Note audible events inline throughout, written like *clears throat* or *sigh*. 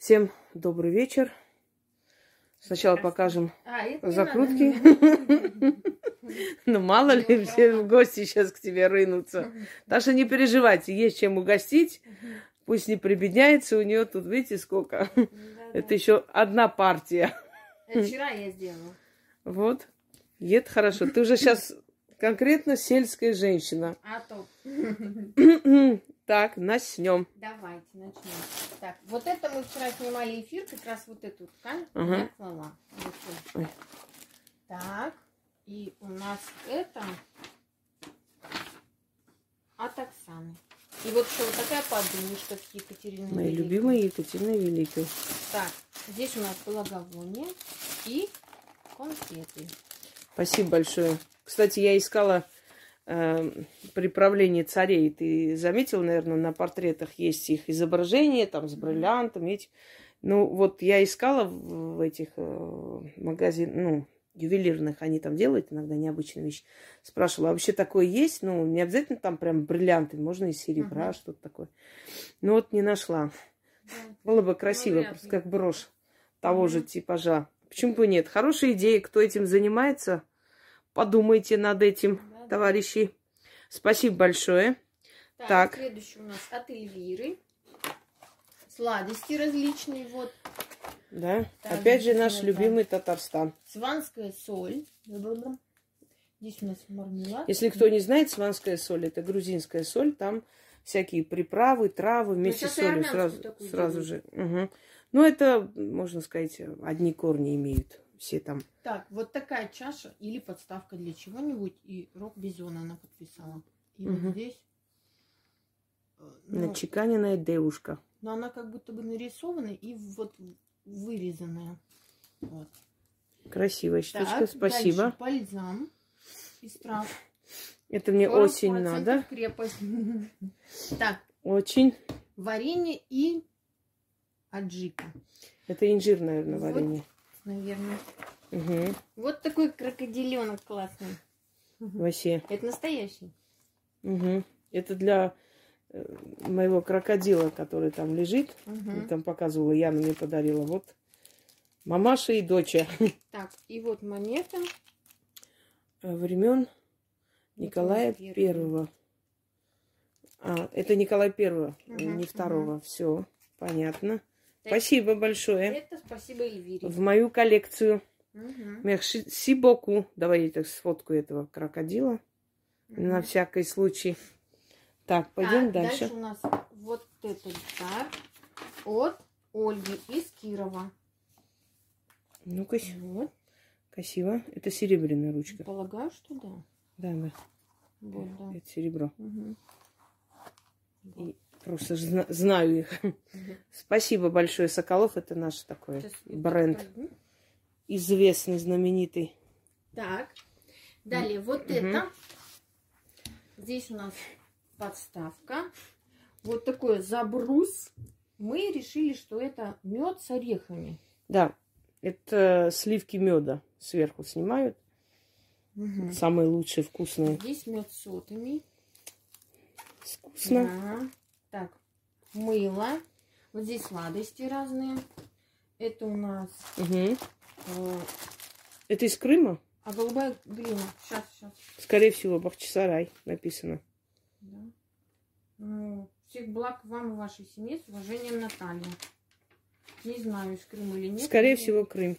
Всем добрый вечер. Сначала покажем А, закрутки. Ну, мало ли, Ну, все в гости сейчас к тебе рынутся. Что не переживайте, есть чем угостить. Пусть не прибедняется, у нее тут, видите, сколько. Это еще одна партия. Вчера я сделала. Вот. Это хорошо. Ты уже сейчас конкретно сельская женщина. А то. *clears throat* Так, начнем. Давайте начнем. Так, вот это мы вчера снимали эфир, как раз вот эту ткань Ага. я клала. Вот. Так, и у нас это от Оксаны. И вот еще вот такая подушка с Екатериной. Мои Великой. любимые Екатерины Великой. Так, здесь у нас благовоние и конфеты. Спасибо большое. Кстати, я искала э, приправление царей. Ты заметил, наверное, на портретах есть их изображения там с бриллиантами. Эти. Ну, вот я искала в, этих э, магазинах, ну, ювелирных, они там делают иногда необычные вещи. Спрашивала, а вообще такое есть? Ну, не обязательно там прям бриллианты, можно из серебра, Мгм. что-то такое. Ну, вот не нашла. Да. Было бы красиво, вряд просто как брошь того же Мгм. типажа. Почему бы нет? Хорошая идея. Кто этим занимается, подумайте над этим, Да-да. Товарищи. Спасибо большое. Так, Так. следующий у нас от Эльвиры. Сладости различные. Вот Да. Так, Опять же наш любимый Татарстан. сванская соль. Здесь у нас мармелад. Если кто не знает, сванская соль это грузинская соль. Там всякие приправы, травы вместе с солью сразу, сразу же. Мгм. Ну, это, можно сказать, одни корни имеют все там. Так, вот такая чаша или подставка для чего-нибудь. И рог бизона она подписала. И Мгм. вот здесь. э, Ну, Начеканенная девушка. но она как будто бы нарисована и вот вырезанная. Вот. Красивая штучка, Так, спасибо. дальше бальзам из трав. Это мне 40% очень надо. крепость. *laughs* Так, Очень. варенье и аджика, Это инжир, наверное, Вот. Наверное. Угу. Вот такой крокодиленок классный. Вообще. Это настоящий. Мгм. Это для э, моего крокодила, который там лежит. Я Там показывала, Яна мне подарила. Вот мамаша и доча *laughs* Так, и вот монета. времен Николая Николая Первого. А, это Николай Первого, Мгм, не второго. Все, понятно. Спасибо большое. Это спасибо Эльвире. В мою коллекцию. Мгм. Мерси боку. Давай я так сфоткаю этого крокодила. На Мгм. всякий случай. Так, пойдем Так, дальше. у нас вот этот дар от Ольги из Кирова. Ну-ка, Вот. красиво. Это серебряная ручка. Полагаю, что да. Да, да. Вот, да. Это серебро. Мгм. И просто знаю их. Спасибо большое, Соколов. Это наш такой Сейчас бренд. Известный, знаменитый. Так. Далее, вот Мгм. это. Здесь у нас подставка. Вот такой забрус. Мы решили, что это мед с орехами. Да, это сливки меда сверху снимают. Мгм. Самые лучшие, вкусные. Здесь мед с сотами. Вкусно. Да. Так, мыло. Вот здесь сладости разные. Это у нас Мгм. э, Это из Крыма? а голубая глина. Сейчас, сейчас. Скорее всего, Бахчисарай написано. Да. Ну, всех благ вам и вашей семье с уважением Наталья. Не знаю, из Крыма или нет. Скорее но- всего, Крым.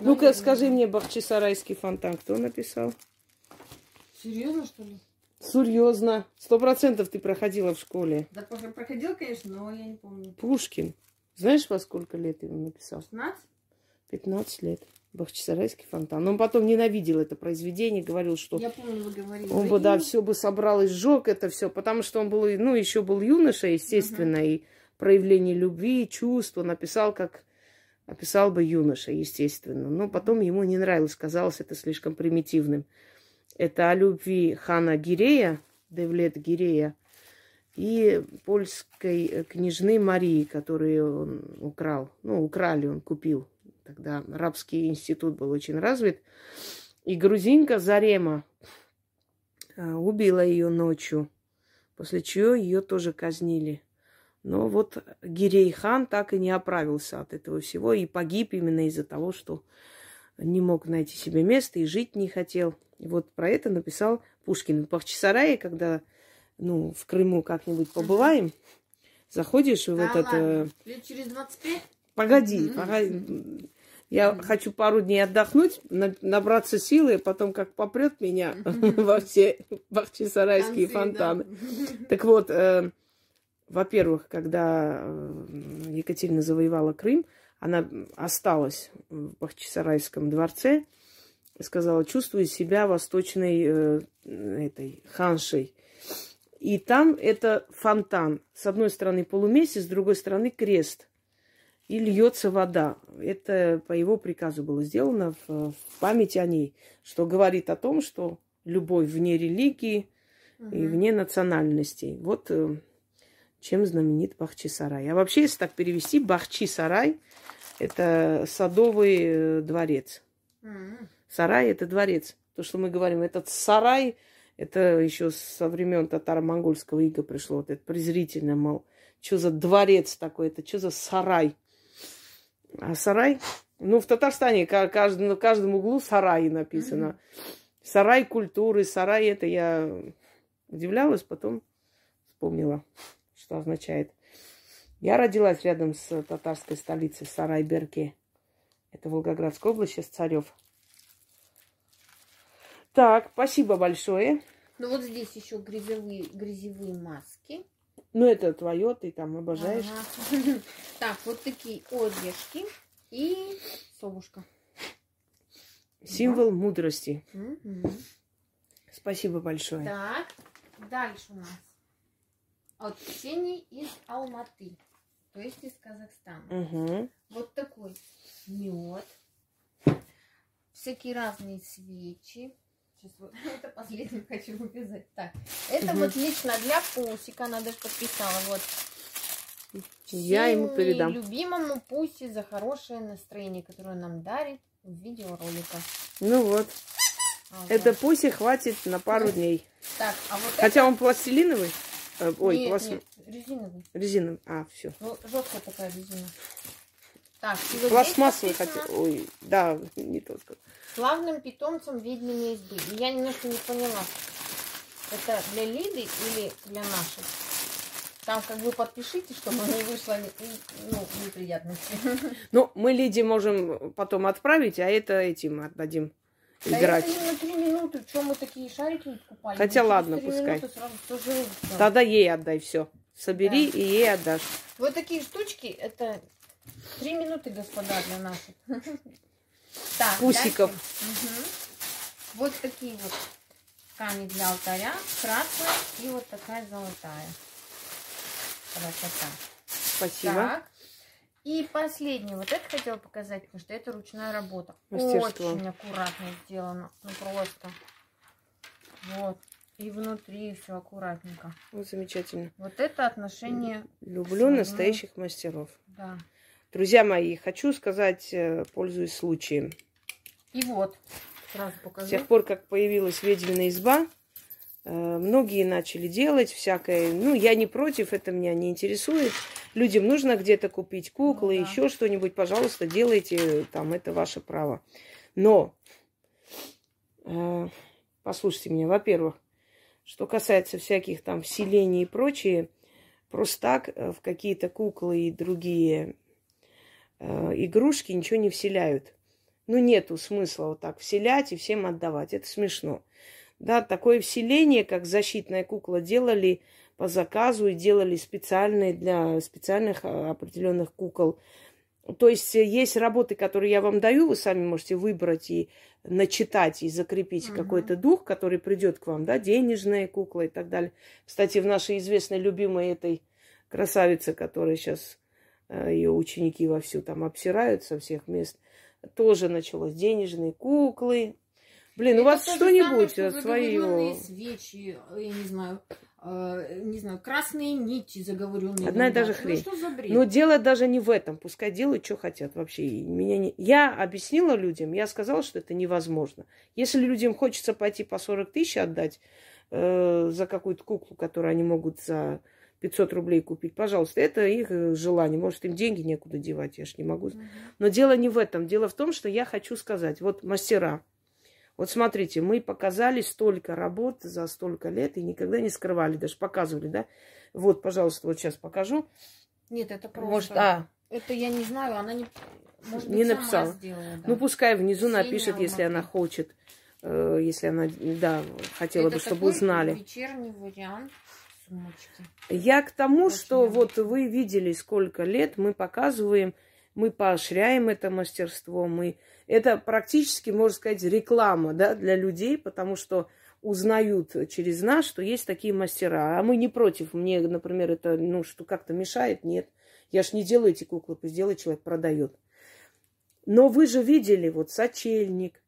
Ну-ка, скажи мне, Бахчисарайский фонтан кто написал? Серьезно, что ли? Серьезно. Сто процентов ты проходила в школе. Да, про- проходил, конечно, но я не помню. Пушкин. Знаешь, во сколько лет его написал? 16? 15 лет. Бахчисарайский фонтан. Он потом ненавидел это произведение, говорил, что Я помню, вы говорили. он бы, да, все бы собрал и сжег это все, потому что он был, ну, еще был юноша, естественно, и проявление любви, чувства написал, как описал бы юноша, естественно. Но потом ему не нравилось, казалось это слишком примитивным. Это о любви хана Гирея, Девлет Гирея, и польской э, княжны Марии, которую он украл. Ну, украли, он купил. Тогда рабский институт был очень развит. И грузинка Зарема а, убила ее ночью, после чего ее тоже казнили. Но вот Гирей хан так и не оправился от этого всего и погиб именно из-за того, что не мог найти себе место и жить не хотел. И вот про это написал Пушкин. В Бахчисарае, когда ну, в Крыму как-нибудь побываем, заходишь и Да вот это... ладно. Лет через 25? Погоди, погоди. Я хочу пару дней отдохнуть, на- набраться силы, и потом как попрет меня *laughs* во все бахчисарайские Танцы, да. фонтаны. *laughs* Так вот, э, во-первых, когда э, Екатерина завоевала Крым, она осталась в Бахчисарайском дворце сказала, чувствую себя восточной э, этой ханшей. И там это фонтан. С одной стороны полумесяц, с другой стороны крест. И льется вода. Это по его приказу было сделано в, в память о ней, что говорит о том, что любовь вне религии и Мгм. вне национальностей. Вот э, чем знаменит Бахчисарай. А вообще, если так перевести, Бахчисарай – это садовый э, дворец. М. Сарай – это дворец. То, что мы говорим, этот сарай, это еще со времен татаро-монгольского ига пришло. Вот это презрительно, мол, что за дворец такой, это что за сарай? А сарай, ну, в Татарстане ка- каждый, на каждом углу сарай написано. Сарай культуры, сарай это я удивлялась, потом вспомнила, что означает. Я родилась рядом с татарской столицей Сарай-Берке. Это Волгоградская область, сейчас Царев. Так, спасибо большое. Ну вот здесь еще грязевые, грязевые маски. Ну, это твое, ты там обожаешь. Ага. *laughs* Так, вот такие орешки и совушка. Символ мудрости. Мгм. Спасибо большое. Так, дальше у нас от Ксении из Алматы, то есть из Казахстана. Угу. Вот такой мед, всякие разные свечи. Сейчас вот *laughs* это последнее хочу показать. Так, это вот лично для Пусика, она даже подписала. Вот. Я ему передам. любимому Пуси за хорошее настроение, которое нам дарит в видеороликах. Ну вот, Ага. это пусть хватит на пару дней. Так, а вот Хотя он пластилиновый. Э, это... Ой, нет, пласт- нет, резиновый. резиновый. А, все. Ну, жесткая такая резина. Так, и вот Пластмассовый хотел. Ой, да, не то сказал. Славным питомцем ведьминой избы. Я немножко не поняла, это для Лиды или для наших? Там как бы подпишите, чтобы не вышло ну, неприятности. *laughs* Ну, мы Лиде можем потом отправить, а это этим отдадим Да играть. не на три минуты. Чем мы такие шарики не покупали? Хотя Мы ладно, пускай. сразу. Тогда ей отдай все. Собери Да. и ей отдашь. Вот такие штучки, это три минуты, господа, для наших. *laughs* Так, Пусиков. Мгм. Вот такие вот ткани для алтаря. Красная и вот такая золотая. Красота. Спасибо. Так. И последнее. Вот это хотела показать, потому что это ручная работа. Мастерство. Очень аккуратно сделано. Ну просто. Вот. И внутри все аккуратненько. Вот замечательно. Вот это отношение, Люблю Своему. настоящих мастеров. да. Друзья мои, хочу сказать, э, пользуясь случаем. И вот. Сразу С покажу. тех пор, как появилась ведьмина изба, э, многие начали делать всякое. Ну, я не против, это меня не интересует. Людям нужно где-то купить куклы, Ну да. еще что-нибудь, пожалуйста, делайте, там, это ваше право. Но, э, послушайте меня, во-первых, что касается всяких там вселений и прочее, просто так э, в какие-то куклы и другие э, игрушки ничего не вселяют. Ну, нету смысла вот так вселять и всем отдавать. Это смешно. Да, такое вселение, как защитная кукла, делали по заказу и делали специальные для специальных а, определенных кукол. То есть э, есть работы, которые я вам даю, вы сами можете выбрать и начитать и закрепить Мгм. какой-то дух, который придет к вам, да, денежная кукла и так далее. Кстати, в нашей известной любимой этой красавице, которая сейчас ее ученики вовсю там обсирают со всех мест, тоже началось денежные куклы. Блин, у вас что-нибудь свое. Заговоренные свечи, э, я не знаю, э, не знаю, красные нити заговоренные. Одна и та же Ну, хрень. что за бред? Но дело даже не в этом. Пускай делают, что хотят вообще. Меня не... Я объяснила людям, я сказала, что это невозможно. Если людям хочется пойти по 40 тысяч отдать э, за какую-то куклу, которую они могут за 500 рублей купить. Пожалуйста, это их э, желание. Может, им деньги некуда девать, я ж не могу. Но дело не в этом. Дело в том, что я хочу сказать. Вот мастера. Вот смотрите, мы показали столько работ за столько лет и никогда не скрывали, даже показывали, да? Вот, пожалуйста, вот сейчас покажу. Нет, это просто... Может, а, Это я не знаю, она не... Может Не быть, написала. сделала, да. ну пускай внизу Ксения напишет, если она хочет, э, если она, да, хотела Это бы, чтобы узнали. вечерний вариант сумочки. Я к тому, Очень что необычно. вот вы видели, сколько лет мы показываем, мы поощряем это мастерство, мы это практически, можно сказать, реклама, да, для людей, потому что узнают через нас, что есть такие мастера. А мы не против. Мне, например, это, ну, что как-то мешает, нет. Я ж не делаю эти куклы, пусть делает человек, продает. Но вы же видели, вот сочельник,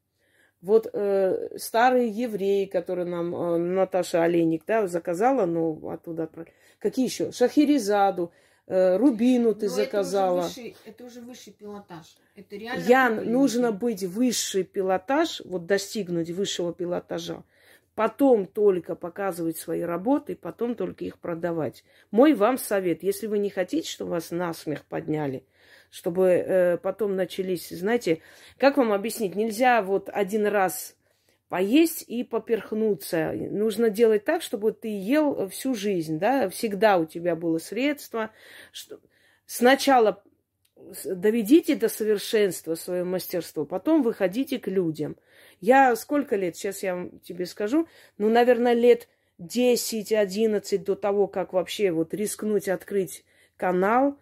вот э, старые евреи, которые нам э, Наташа Олейник да, заказала, ну, оттуда отправили. Какие еще? Шахерезаду, э, Рубину ты Но это уже заказала. высший- Это уже высший пилотаж. Это реально... Я кукольники. нужно быть высший пилотаж, вот достигнуть высшего пилотажа, потом только показывать свои работы, потом только их продавать. Мой вам совет, если вы не хотите, чтобы вас насмех подняли, чтобы э, потом начались, знаете, как вам объяснить, нельзя вот один раз поесть и поперхнуться. Нужно делать так, чтобы ты ел всю жизнь, да, всегда у тебя было средство. Что... Сначала доведите до совершенства свое мастерство, потом выходите к людям. Я сколько лет, сейчас я тебе скажу, ну, наверное, лет 10-11 до того, как вообще вот рискнуть открыть канал,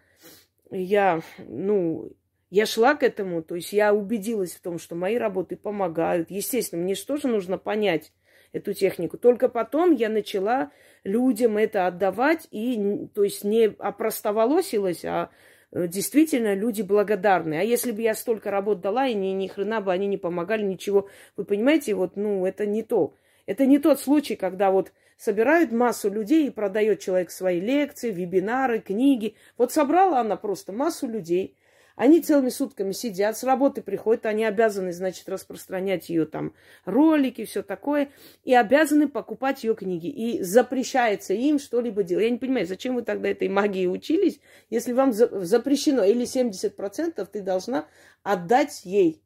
я, ну, я шла к этому, то есть я убедилась в том, что мои работы помогают. Естественно, мне же тоже нужно понять эту технику. Только потом я начала людям это отдавать, и, то есть не опростоволосилась, а э, действительно люди благодарны. А если бы я столько работ дала, и ни, ни хрена бы они не помогали, ничего. Вы понимаете, вот, ну, это не то. Это не тот случай, когда вот собирают массу людей и продает человек свои лекции, вебинары, книги. Вот собрала она просто массу людей. Они целыми сутками сидят, с работы приходят, они обязаны, значит, распространять ее там ролики, все такое, и обязаны покупать ее книги. И запрещается им что-либо делать. Я не понимаю, зачем вы тогда этой магии учились, если вам за- запрещено, или 70% ты должна отдать ей.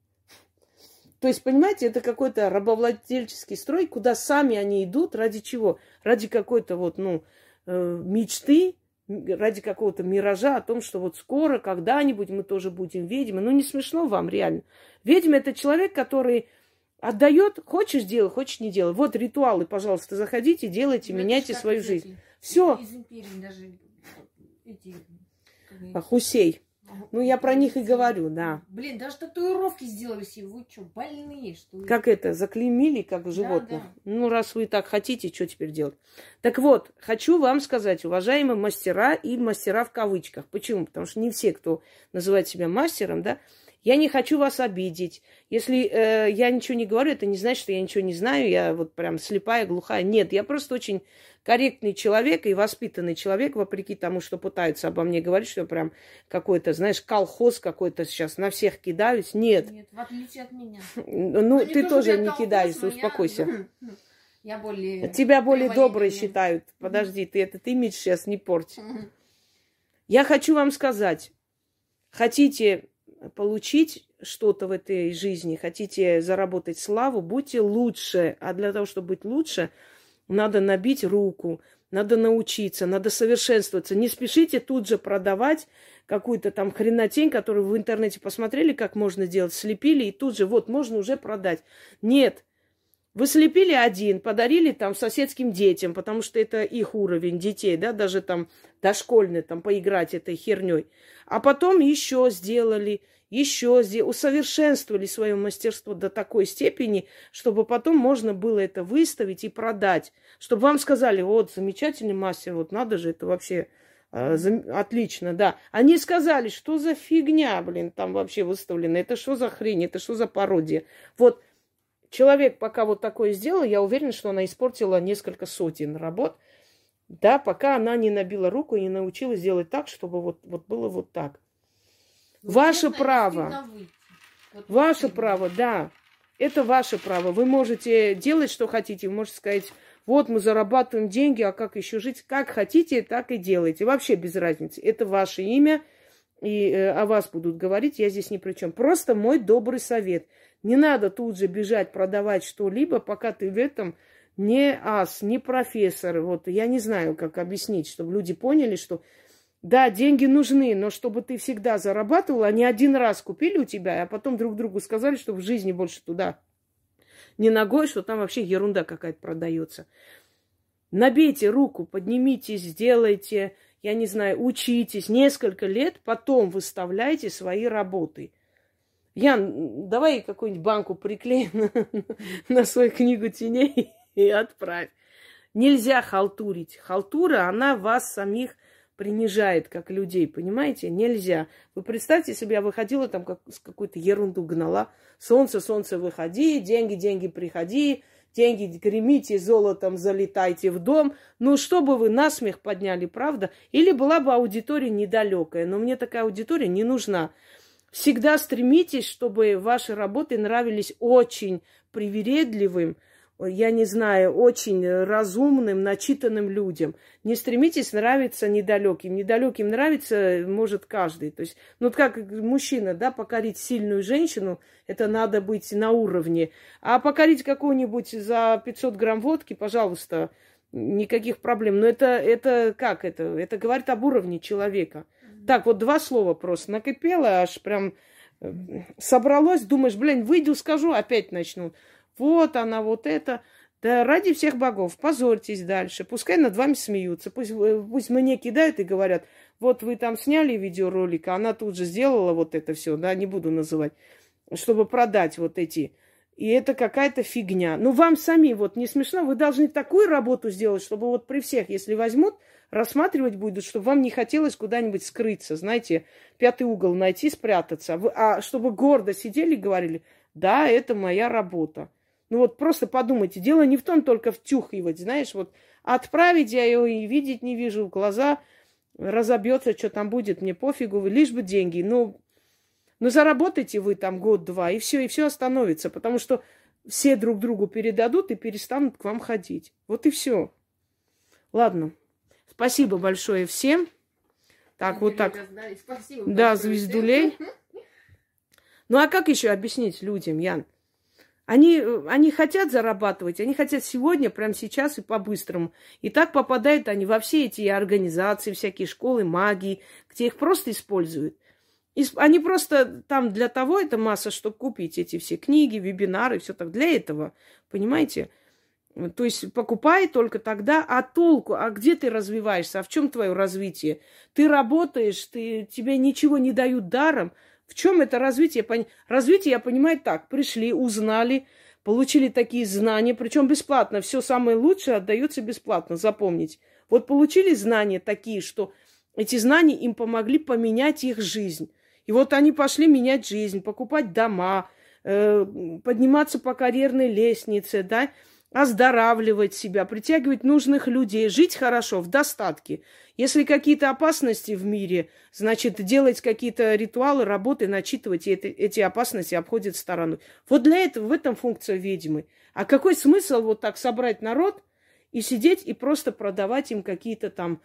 То есть, понимаете, это какой-то рабовладельческий строй, куда сами они идут, ради чего? Ради какой-то вот, ну, э, мечты, ради какого-то миража о том, что вот скоро, когда-нибудь мы тоже будем ведьмы. Ну, не смешно вам, реально. Ведьма – это человек, который отдает, хочешь делай, хочешь не делай. Вот ритуалы, пожалуйста, заходите, делайте, Ну, это меняйте свою из жизнь. Все. Из империи даже эти... Хусей. Ну, я про них и говорю, да. Блин, даже татуировки сделали себе. Вы что, больные, что ли? Как это, заклеймили, как животных? да. Ну, раз вы так хотите, что теперь делать? Так вот, хочу вам сказать, уважаемые мастера и мастера в кавычках. Почему? Потому что не все, кто называет себя мастером, да, я не хочу вас обидеть. Если э, я ничего не говорю, это не значит, что я ничего не знаю, я вот прям слепая, глухая. Нет, я просто очень корректный человек и воспитанный человек, вопреки тому, что пытаются обо мне говорить, что я прям какой-то, знаешь, колхоз какой-то сейчас на всех кидаюсь. Нет. Нет, в отличие от меня. Ну, Они ты тоже не колхоз, кидайся, но я- успокойся. *laughs* Я более... Тебя более добрые считают. Подожди, ты этот имидж сейчас не порти. Я хочу вам сказать, хотите получить что-то в этой жизни, хотите заработать славу, будьте лучше. А для того, чтобы быть лучше, надо набить руку, надо научиться, надо совершенствоваться. Не спешите тут же продавать какую-то там хренотень, которую в интернете посмотрели, как можно делать, слепили, и тут же вот можно уже продать. Нет, вы слепили один, подарили там соседским детям, потому что это их уровень детей, да, даже там дошкольный, там поиграть этой херней. А потом еще сделали, еще сделали, усовершенствовали свое мастерство до такой степени, чтобы потом можно было это выставить и продать. Чтобы вам сказали, вот, замечательный мастер, вот надо же, это вообще э, отлично, да. Они сказали, что за фигня, блин, там вообще выставлено, это что за хрень, это что за пародия. Вот человек пока вот такое сделал, я уверена, что она испортила несколько сотен работ, да, пока она не набила руку и не научилась делать так, чтобы вот, вот было вот так. Ну, Ваше честно, право. Вот Ваше стыдно. право, да. Это ваше право. Вы можете делать, что хотите. Вы можете сказать, вот мы зарабатываем деньги, а как еще жить? Как хотите, так и делайте. Вообще без разницы. Это ваше имя, и э, о вас будут говорить, я здесь ни при чем. Просто мой добрый совет. Не надо тут же бежать продавать что-либо, пока ты в этом не ас, не профессор. Вот я не знаю, как объяснить, чтобы люди поняли, что да, деньги нужны, но чтобы ты всегда зарабатывал, они один раз купили у тебя, а потом друг другу сказали, что в жизни больше туда не ногой, что там вообще ерунда какая-то продается. Набейте руку, поднимите, сделайте, я не знаю, учитесь несколько лет, потом выставляйте свои работы. Ян, давай какую-нибудь банку приклеим *laughs* на, на свою книгу теней *laughs* и отправь. Нельзя халтурить. Халтура, она вас самих принижает как людей, понимаете? Нельзя. Вы представьте себе, я выходила там как, с какой-то ерунду гнала. Солнце, солнце, выходи, деньги, деньги, приходи, деньги гремите, золотом залетайте в дом. Ну, чтобы вы насмех подняли, правда? Или была бы аудитория недалекая. Но мне такая аудитория не нужна. Всегда стремитесь, чтобы ваши работы нравились очень привередливым, я не знаю, очень разумным, начитанным людям. Не стремитесь нравиться недалеким. Недалеким нравится, может, каждый. То есть, ну, как мужчина, да, покорить сильную женщину, это надо быть на уровне. А покорить какую-нибудь за 500 грамм водки, пожалуйста, никаких проблем. Но это, это как это? Это говорит об уровне человека. Так, вот два слова просто. Накипело, аж прям э, собралось. Думаешь, блин, выйду, скажу, опять начну. Вот она, вот это. Да ради всех богов, позорьтесь дальше. Пускай над вами смеются. Пусть, э, пусть мне кидают и говорят, вот вы там сняли видеоролик, а она тут же сделала вот это все, да, не буду называть, чтобы продать вот эти. И это какая-то фигня. Ну, вам сами вот не смешно, вы должны такую работу сделать, чтобы вот при всех, если возьмут, рассматривать будут, чтобы вам не хотелось куда-нибудь скрыться, знаете, пятый угол найти, спрятаться. А чтобы гордо сидели и говорили, да, это моя работа. Ну вот просто подумайте, дело не в том только втюхивать, знаешь, вот отправить я ее и видеть не вижу, глаза разобьется, что там будет, мне пофигу, лишь бы деньги. Ну, ну заработайте вы там год-два, и все, и все остановится, потому что все друг другу передадут и перестанут к вам ходить. Вот и все. Ладно. Спасибо большое всем. Так, вот так. Спасибо да, звездулей. Ну а как еще объяснить людям, Ян? Они, они хотят зарабатывать, они хотят сегодня, прямо сейчас и по-быстрому. И так попадают они во все эти организации, всякие школы магии, где их просто используют. И они просто там для того, это масса, чтобы купить эти все книги, вебинары, все так. Для этого, понимаете? То есть покупай только тогда, а толку, а где ты развиваешься, а в чем твое развитие? Ты работаешь, ты, тебе ничего не дают даром – в чем это развитие? Развитие, я понимаю, так. Пришли, узнали, получили такие знания, причем бесплатно. Все самое лучшее отдается бесплатно, запомнить. Вот получили знания такие, что эти знания им помогли поменять их жизнь. И вот они пошли менять жизнь, покупать дома, э, подниматься по карьерной лестнице, да, оздоравливать себя, притягивать нужных людей, жить хорошо, в достатке. Если какие-то опасности в мире, значит, делать какие-то ритуалы, работы, начитывать, и это, эти опасности обходят стороной. Вот для этого, в этом функция ведьмы. А какой смысл вот так собрать народ и сидеть и просто продавать им какие-то там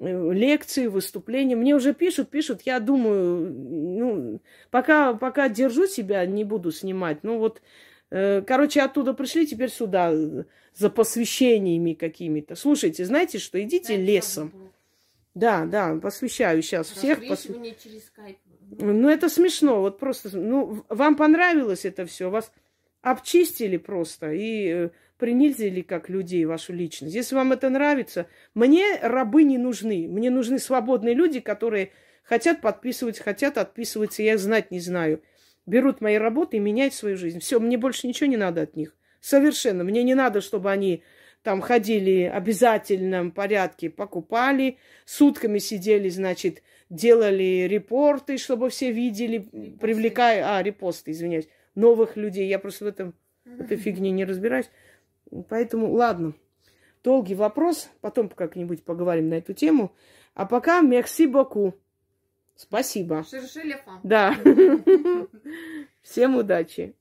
э, лекции, выступления. Мне уже пишут, пишут. Я думаю, ну, пока, пока держу себя, не буду снимать. Ну вот короче, оттуда пришли, теперь сюда э, за посвящениями какими-то. Слушайте, знаете что, идите да, лесом. Да, да, посвящаю сейчас всех. Пос... через скайп. Ну, это смешно, вот просто, ну, вам понравилось это все, вас обчистили просто и э, принизили как людей вашу личность. Если вам это нравится, мне рабы не нужны. Мне нужны свободные люди, которые хотят подписывать, хотят отписываться, я знать не знаю берут мои работы и меняют свою жизнь. Все, мне больше ничего не надо от них. Совершенно. Мне не надо, чтобы они там ходили в обязательном порядке, покупали, сутками сидели, значит, делали репорты, чтобы все видели, репосты. привлекая, а, репосты, извиняюсь, новых людей. Я просто в этом, в этой фигне не разбираюсь. Поэтому, ладно, долгий вопрос, потом как-нибудь поговорим на эту тему. А пока, merci beaucoup. Спасибо. Да. *laughs* Всем удачи.